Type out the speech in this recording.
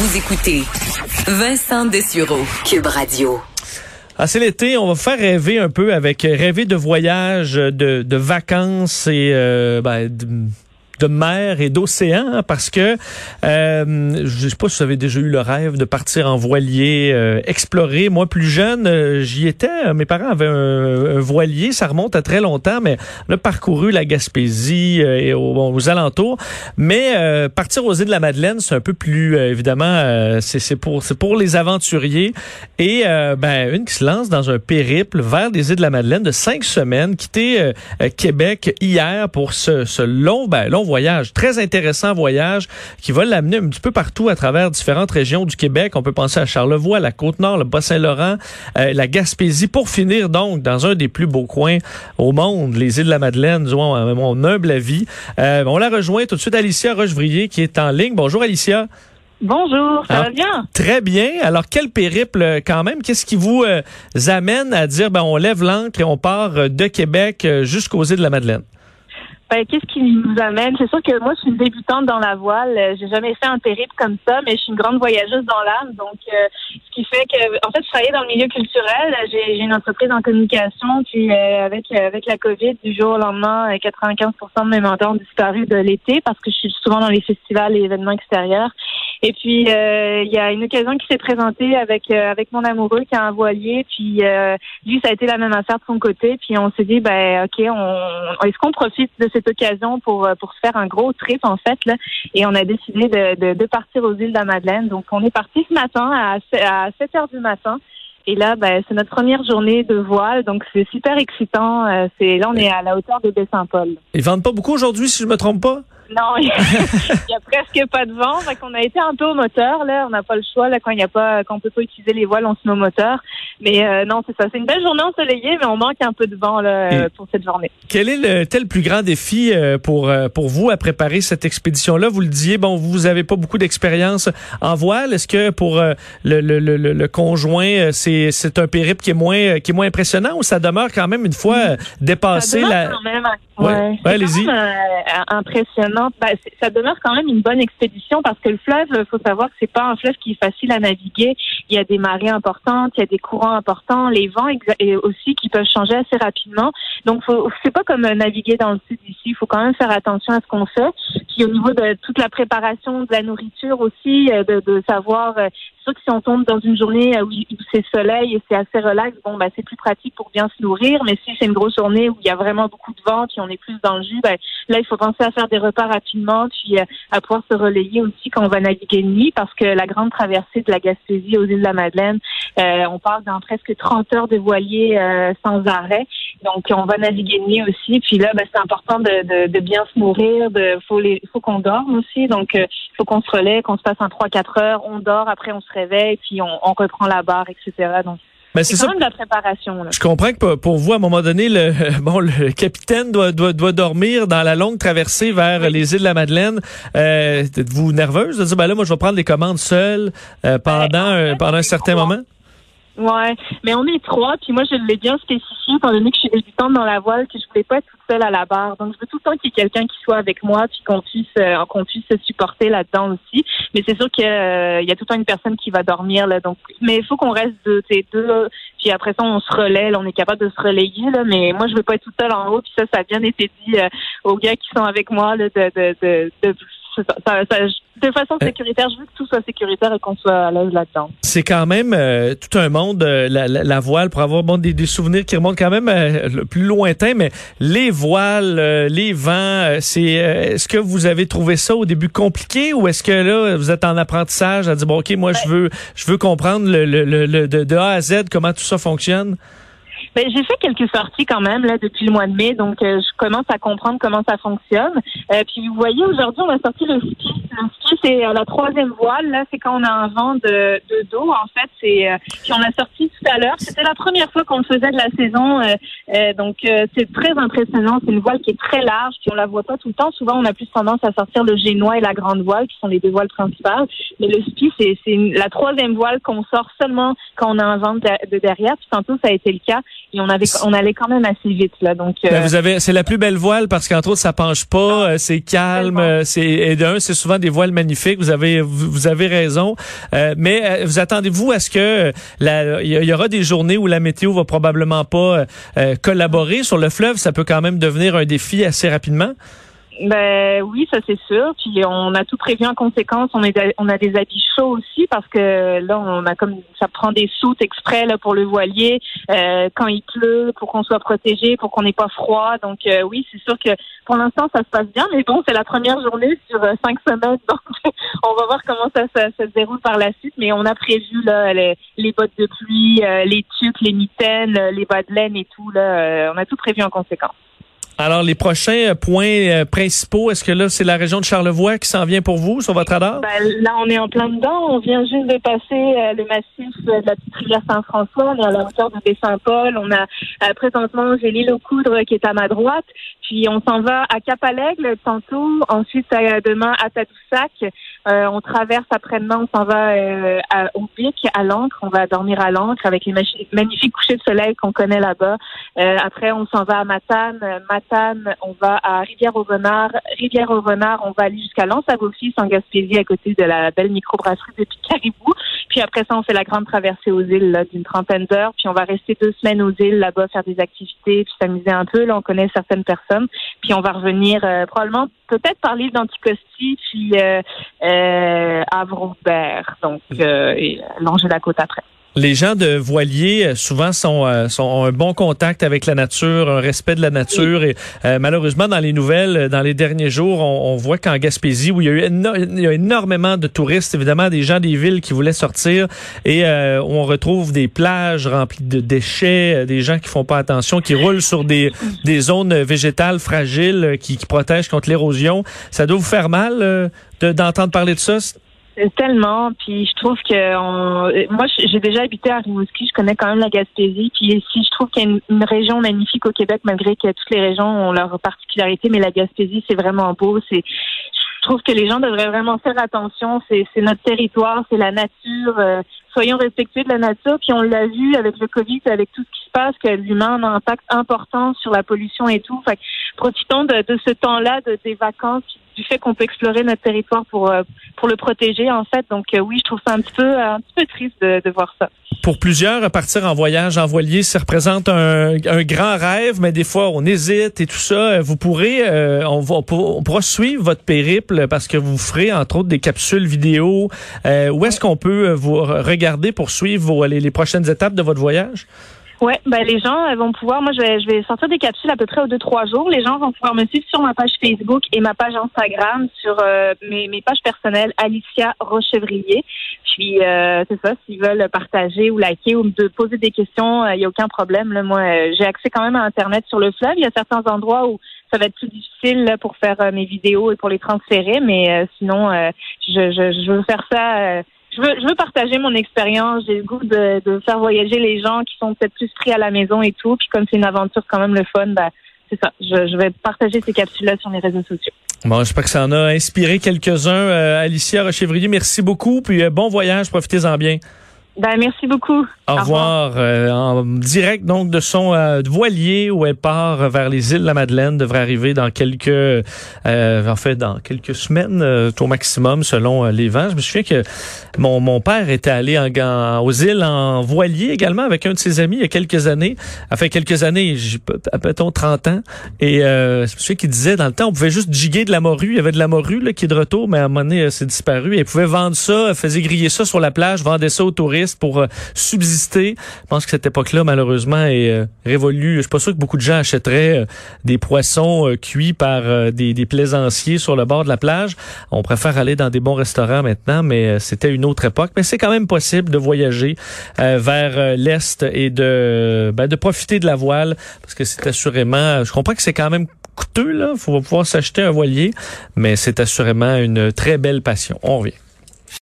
Vous écoutez Vincent Dessureau, Cube Radio. Ah, c'est l'été, on va faire rêver un peu avec rêver de voyage, de, de vacances et euh, ben, de mer et d'océan parce que euh, je sais pas si vous avez déjà eu le rêve de partir en voilier, euh, explorer. Moi, plus jeune, euh, j'y étais. Mes parents avaient un, voilier. Ça remonte à très longtemps, mais on a parcouru la Gaspésie euh, et aux, alentours. Mais partir aux îles de la Madeleine, c'est un peu plus évidemment, c'est pour c'est pour les aventuriers et ben une qui se lance dans un périple vers les îles de la Madeleine de cinq semaines, quitter Québec hier pour ce, ce long ben long voyage, très intéressant voyage qui va l'amener un petit peu partout à travers différentes régions du Québec. On peut penser à Charlevoix, la Côte-Nord, le Bas-Saint-Laurent, euh, la Gaspésie, pour finir donc dans un des plus beaux coins au monde, les îles de la Madeleine, disons, mon humble avis. Euh, on la rejoint tout de suite Alicia Rochevrier qui est en ligne. Bonjour Alicia. Bonjour, ça va bien? Très bien. Alors, quel périple euh, quand même? Qu'est-ce qui vous amène à dire, ben, on lève l'ancre et on part de Québec jusqu'aux îles de la Madeleine? Ben, qu'est-ce qui nous amène? C'est sûr que moi, je suis une débutante dans la voile. Euh, j'ai jamais fait un périple comme ça, mais je suis une grande voyageuse dans l'âme. Donc, euh, ce qui fait que, en fait, je travaillais dans le milieu culturel. J'ai une entreprise en communication. Puis, euh, avec avec la COVID, du jour au lendemain, 95% de mes mentors ont disparu de l'été parce que je suis souvent dans les festivals et événements extérieurs. Et puis, il y a une occasion qui s'est présentée avec avec mon amoureux qui a un voilier. Puis, lui, ça a été la même affaire de son côté. Puis, on s'est dit, ben, ok, on, est-ce qu'on profite de cette occasion pour, euh, pour se faire un gros trip, en fait, là, et on a décidé de, de, partir aux îles de la Madeleine. Donc, on est parti ce matin à, à 7 heures du matin. Et là, ben, c'est notre première journée de voile, donc c'est super excitant. Euh, c'est là, on est à la hauteur de Baie-Saint-Paul. Ils vendent pas beaucoup aujourd'hui, si je me trompe pas? Non, il y, a, presque pas de vent. Fait qu'on a été un peu au moteur, là. On n'a pas le choix, là, quand il y a pas, quand on peut pas utiliser les voiles, on se met au moteur. Mais euh, non, c'est ça. C'est une belle journée ensoleillée, mais on manque un peu de vent, là, pour cette journée. Quel est le, tel plus grand défi euh, pour, euh, pour vous à préparer cette expédition-là? Vous le disiez, bon, vous avez pas beaucoup d'expérience en voile. Est-ce que pour le, le, le, le, conjoint, c'est, c'est un périple qui est moins, qui est moins impressionnant ou ça demeure quand même une fois dépassé la... Quand même, ouais. ouais allez-y. impressionnant ben, ça demeure quand même une bonne expédition parce que le fleuve, il faut savoir que c'est pas un fleuve qui est facile à naviguer. Il y a des marées importantes, il y a des courants importants, les vents aussi qui peuvent changer assez rapidement. Donc, c'est pas comme naviguer dans le sud ici. Il faut quand même faire attention à ce qu'on fait. Puis au niveau de toute la préparation de la nourriture aussi, euh, de, de savoir, euh, c'est sûr que si on tombe dans une journée où, c'est soleil et c'est assez relax, bon, ben, c'est plus pratique pour bien se nourrir. Mais si c'est une grosse journée où il y a vraiment beaucoup de vent, puis on est plus dans le jus, ben, là, il faut penser à faire des repas rapidement, puis euh, à pouvoir se relayer aussi quand on va naviguer de nuit, parce que la grande traversée de la Gaspésie aux îles de la Madeleine, euh, on parle dans presque 30 heures de voilier euh, sans arrêt. Donc, on va naviguer de nuit aussi. Puis là, ben, c'est important de, de, bien se nourrir. De, faut faut qu'on dorme aussi. Donc, il faut qu'on se relaie, qu'on se passe en 3-4 heures. On dort, après on se réveille, puis on, on reprend la barre, etc. Donc, mais c'est quand même de la préparation. Je comprends que pour vous, à un moment donné, le bon, le capitaine doit, doit, doit dormir dans la longue traversée vers les îles de la Madeleine. Euh, Êtes-vous nerveuse de dire, ben là, moi, je vais prendre les commandes seule euh, pendant, ben, pendant un certain moment? Ouais, mais on est trois, puis moi je l'ai bien spécifié, étant donné que je suis débutante dans la voile, que je voulais pas être toute seule à la barre. Donc je veux tout le temps qu'il y ait quelqu'un qui soit avec moi, puis qu'on puisse euh, qu'on puisse se supporter là-dedans aussi. Mais c'est sûr qu'il euh, y a tout le temps une personne qui va dormir là. Donc, mais il faut qu'on reste deux, deux. Puis après ça, on se relaie, on est capable de se relayer là. Mais moi je veux pas être toute seule en haut. Puis ça, ça a bien été dit euh, aux gars qui sont avec moi là, de, de, de, de de façon euh. sécuritaire, je veux que tout soit sécuritaire et qu'on soit à l'aise là-dedans. C'est quand même euh, tout un monde, euh, la, voile, pour avoir bon, des, souvenirs qui remontent quand même le plus lointain, mais les voiles, les vents, c'est est-ce que vous avez trouvé ça au début compliqué ou est-ce que là, vous êtes en apprentissage à dire, bon, OK, moi, je veux je veux comprendre le, le, de, de A à Z comment tout ça fonctionne? Ben, j'ai fait quelques sorties quand même là depuis le mois de mai, donc euh, je commence à comprendre comment ça fonctionne. Euh, puis vous voyez, aujourd'hui, on a sorti le ski. Le ski, c'est euh, la troisième voile. Là, c'est quand on a un vent de, de dos, en fait. C'est puis on a sorti tout à l'heure. C'était la première fois qu'on le faisait de la saison, euh, euh, donc euh, c'est très impressionnant. C'est une voile qui est très large, puis on la voit pas tout le temps. Souvent, on a plus tendance à sortir le génois et la grande voile, qui sont les deux voiles principales. Mais le spi, c'est la troisième voile qu'on sort seulement quand on a un vent de, derrière. Puis tantôt, ça a été le cas, on avait, on allait quand même assez vite là. Donc, ben, vous avez, c'est la plus belle voile parce qu'entre autres, ça penche pas, c'est calme, c'est et d'un, c'est souvent des voiles magnifiques. Vous avez, vous avez raison. mais vous attendez-vous à ce que il y, aura des journées où la météo va probablement pas euh, collaborer sur le fleuve? Ça peut quand même devenir un défi assez rapidement? Ben oui, ça c'est sûr. Puis on a tout prévu en conséquence. On, est, on a des habits chauds aussi parce que là on a comme ça prend des soutes exprès là pour le voilier euh, quand il pleut pour qu'on soit protégé, pour qu'on n'ait pas froid. Donc euh, oui, c'est sûr que pour l'instant ça se passe bien, mais bon c'est la première journée sur euh, cinq semaines, donc on va voir comment ça, se déroule par la suite. Mais on a prévu là les, les bottes de pluie, les tuques, les mitaines, les bas de laine et tout là. on a tout prévu en conséquence. Alors, les prochains points euh, principaux, est-ce que là, c'est la région de Charlevoix qui s'en vient pour vous sur votre radar? Ben, là, on est en plein dedans. On vient juste de passer euh, le massif de la petite rivière Saint-François. On est à la hauteur de Baie-Saint-Paul. On a euh, présentement, j'ai l'île aux coudres qui est à ma droite. Puis on s'en va à Cap-Alègle tantôt. Ensuite, demain à Tadoussac. on traverse après-demain, on s'en va au Bic, à l'encre. On va dormir à l'encre avec les magnifiques couchers de soleil qu'on connaît là-bas. après, on s'en va à Matane. Matane on va à Rivière-au-Renard. Rivière-au-Renard, on va aller jusqu'à lens à en Gaspésie, à côté de la belle microbrasserie de Caribou. Puis après ça, on fait la grande traversée aux îles d'une trentaine d'heures. Puis on va rester deux semaines aux îles là-bas, faire des activités, puis s'amuser un peu. Là, on connaît certaines personnes. Puis on va revenir euh, probablement peut-être par l'île d'Anticosti, puis euh, euh, donc euh, et longer la côte après. Les gens de voilier euh, souvent sont, euh, sont ont un bon contact avec la nature, un respect de la nature et euh, malheureusement dans les nouvelles, dans les derniers jours, on, voit qu'en Gaspésie où il y a eu énormément de touristes, évidemment des gens des villes qui voulaient sortir et on retrouve des plages remplies de déchets, des gens qui font pas attention, qui roulent sur des, des zones végétales fragiles qui, qui protègent contre l'érosion. Ça doit vous faire mal d'entendre parler de ça? Tellement. Puis je trouve que moi, j'ai déjà habité à Rimouski. Je connais quand même la Gaspésie. Puis ici, je trouve qu'il y a une, région magnifique au Québec, malgré que toutes les régions ont leurs particularités. Mais la Gaspésie, c'est vraiment beau. C'est je trouve que les gens devraient vraiment faire attention. C'est notre territoire, c'est la nature. Euh, soyons respectueux de la nature. Puis on l'a vu avec le Covid, avec tout ce qui se passe, que l'humain a un impact important sur la pollution et tout. Fait profitons de, ce temps-là, de, des vacances, du fait qu'on peut explorer notre territoire pour euh, pour le protéger en fait. Donc euh, oui, je trouve ça un petit peu un petit peu triste de, voir ça. Pour plusieurs, partir en voyage en voilier, ça représente un, un, grand rêve, mais des fois on hésite et tout ça. Vous pourrez, euh, on, va, on pourra suivre votre périple parce que vous ferez entre autres des capsules vidéo. où est-ce qu'on peut vous regarder pour suivre vos, les prochaines étapes de votre voyage? Ouais, ben les gens vont pouvoir. Moi, je vais, je vais sortir des capsules à peu près aux deux trois jours. Les gens vont pouvoir me suivre sur ma page Facebook et ma page Instagram sur euh, mes, mes pages personnelles Alicia Rochevrier. Puis euh, c'est ça, s'ils veulent partager ou liker ou me poser des questions, il euh, n'y a aucun problème. Là. Moi, j'ai accès quand même à Internet sur le fleuve. Il y a certains endroits où ça va être plus difficile pour faire mes vidéos et pour les transférer, mais sinon, je, je, je veux faire ça je veux, je veux partager mon expérience. J'ai le goût de, de, faire voyager les gens qui sont peut-être plus pris à la maison et tout. Puis comme c'est une aventure quand même le fun, ben, c'est ça. Je, je, vais partager ces capsules-là sur les réseaux sociaux. Bon, j'espère que ça en a inspiré quelques-uns. Euh, Alicia Rochevrier, merci beaucoup. Puis euh, bon voyage, profitez-en bien. Ben, merci beaucoup. Au, revoir. Euh, en direct donc de son euh, voilier où elle part vers les îles de la Madeleine devrait arriver dans quelques euh, en fait dans quelques semaines au maximum selon les vents. Je me souviens que mon, mon père était allé en, aux îles en voilier également avec un de ses amis il y a quelques années. Enfin quelques années, peut-on 30 ans et je me souviens qu'il disait dans le temps on pouvait juste giguer de la morue, il y avait de la morue là, qui est de retour mais à un moment donné c'est disparu et il pouvait vendre ça, faisait griller ça sur la plage, vendait ça aux touristes pour subsister je pense que cette époque-là, malheureusement, est euh, révolue. Je suis pas sûr que beaucoup de gens achèteraient euh, des poissons euh, cuits par des, des, plaisanciers sur le bord de la plage. On préfère aller dans des bons restaurants maintenant, mais c'était une autre époque. Mais c'est quand même possible de voyager vers l'est et de ben, de profiter de la voile parce que c'est assurément. Je comprends que c'est quand même coûteux là. Faut pouvoir s'acheter un voilier, mais c'est assurément une très belle passion. On revient.